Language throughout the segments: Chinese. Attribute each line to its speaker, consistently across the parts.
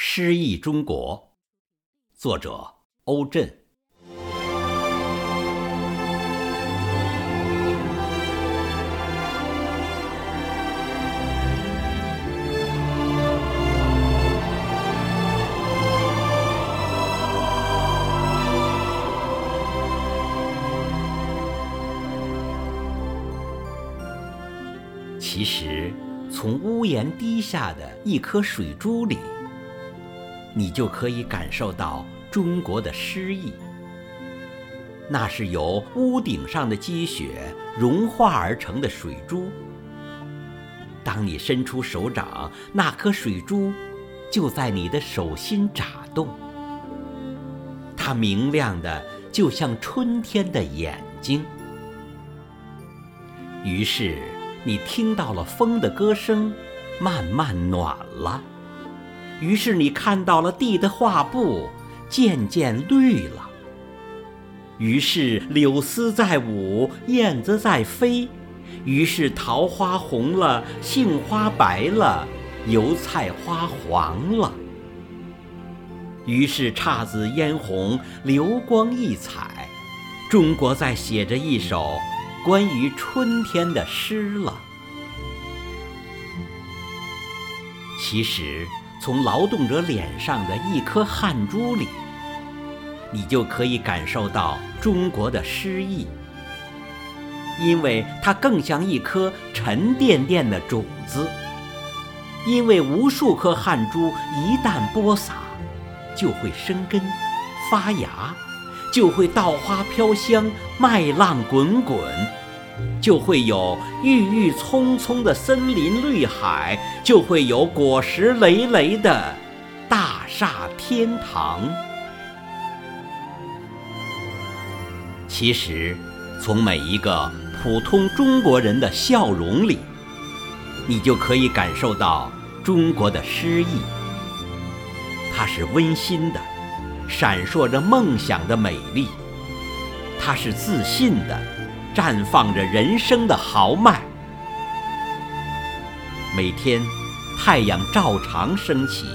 Speaker 1: 诗意中国，作者欧震。其实，从屋檐滴下的一颗水珠里，你就可以感受到中国的诗意。那是由屋顶上的积雪融化而成的水珠。当你伸出手掌，那颗水珠就在你的手心眨动，它明亮的就像春天的眼睛。于是。你听到了风的歌声，慢慢暖了。于是你看到了地的画布，渐渐绿了。于是柳丝在舞，燕子在飞。于是桃花红了，杏花白了，油菜花黄了。于是姹紫嫣红，流光溢彩。中国在写着一首。关于春天的诗了。其实，从劳动者脸上的一颗汗珠里，你就可以感受到中国的诗意，因为它更像一颗沉甸甸的种子。因为无数颗汗珠一旦播撒，就会生根、发芽。就会稻花飘香，麦浪滚滚，就会有郁郁葱葱的森林绿海，就会有果实累累的大厦天堂。其实，从每一个普通中国人的笑容里，你就可以感受到中国的诗意。它是温馨的。闪烁着梦想的美丽，它是自信的，绽放着人生的豪迈。每天，太阳照常升起，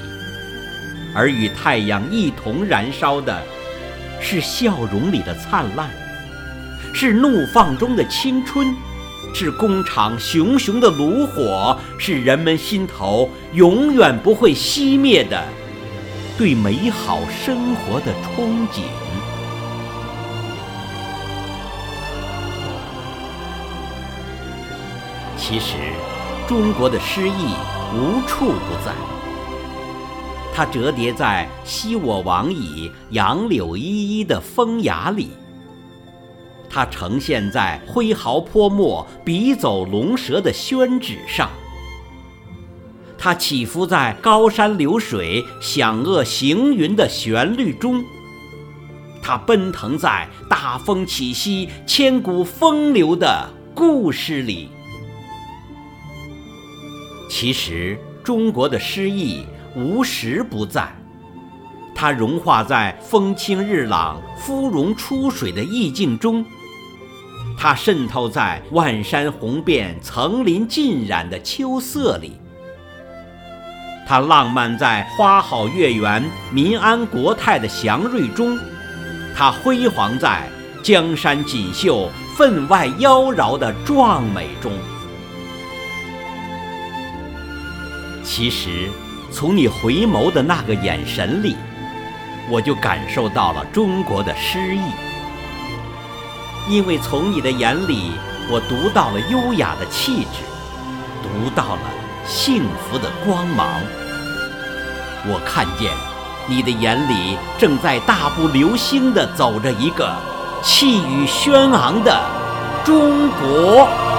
Speaker 1: 而与太阳一同燃烧的，是笑容里的灿烂，是怒放中的青春，是工厂熊熊的炉火，是人们心头永远不会熄灭的。对美好生活的憧憬。其实，中国的诗意无处不在。它折叠在“昔我往矣，杨柳依依”的风雅里；它呈现在挥毫泼墨、笔走龙蛇的宣纸上。它起伏在高山流水、响遏行云的旋律中，它奔腾在大风起兮、千古风流的故事里。其实，中国的诗意无时不在，它融化在风清日朗、芙蓉出水的意境中，它渗透在万山红遍、层林尽染的秋色里。它浪漫在花好月圆、民安国泰的祥瑞中，它辉煌在江山锦绣、分外妖娆的壮美中。其实，从你回眸的那个眼神里，我就感受到了中国的诗意。因为从你的眼里，我读到了优雅的气质，读到了。幸福的光芒，我看见你的眼里正在大步流星地走着一个气宇轩昂的中国。